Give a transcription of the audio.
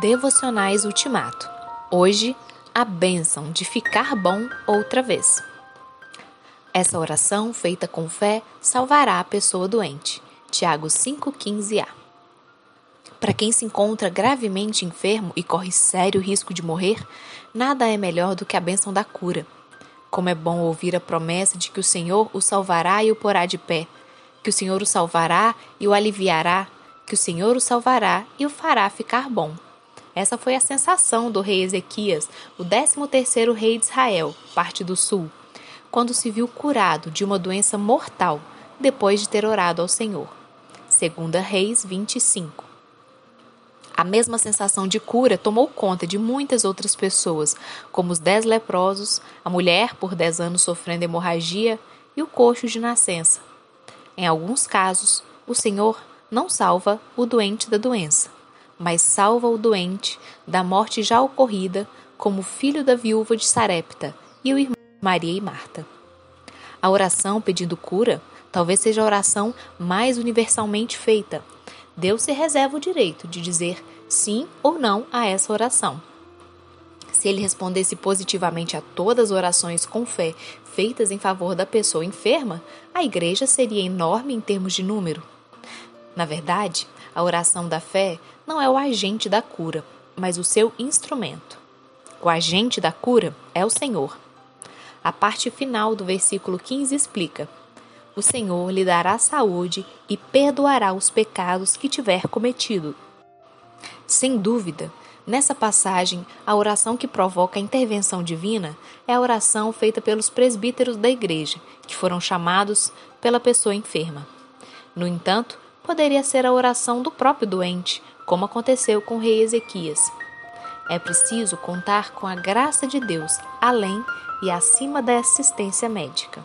Devocionais Ultimato. Hoje, a bênção de ficar bom outra vez. Essa oração, feita com fé, salvará a pessoa doente. Tiago 5,15a. Para quem se encontra gravemente enfermo e corre sério risco de morrer, nada é melhor do que a bênção da cura. Como é bom ouvir a promessa de que o Senhor o salvará e o porá de pé, que o Senhor o salvará e o aliviará, que o Senhor o salvará e o fará ficar bom. Essa foi a sensação do rei Ezequias, o 13º rei de Israel, parte do sul, quando se viu curado de uma doença mortal depois de ter orado ao Senhor. Segunda Reis 25. A mesma sensação de cura tomou conta de muitas outras pessoas, como os dez leprosos, a mulher por dez anos sofrendo hemorragia e o coxo de nascença. Em alguns casos, o Senhor não salva o doente da doença, mas salva o doente da morte já ocorrida, como filho da viúva de Sarepta e o irmão Maria e Marta. A oração pedindo cura talvez seja a oração mais universalmente feita. Deus se reserva o direito de dizer sim ou não a essa oração. Se ele respondesse positivamente a todas as orações com fé feitas em favor da pessoa enferma, a igreja seria enorme em termos de número. Na verdade, a oração da fé não é o agente da cura, mas o seu instrumento. O agente da cura é o Senhor. A parte final do versículo 15 explica: O Senhor lhe dará saúde e perdoará os pecados que tiver cometido. Sem dúvida, nessa passagem, a oração que provoca a intervenção divina é a oração feita pelos presbíteros da igreja, que foram chamados pela pessoa enferma. No entanto, poderia ser a oração do próprio doente, como aconteceu com o rei Ezequias. É preciso contar com a graça de Deus além e acima da assistência médica.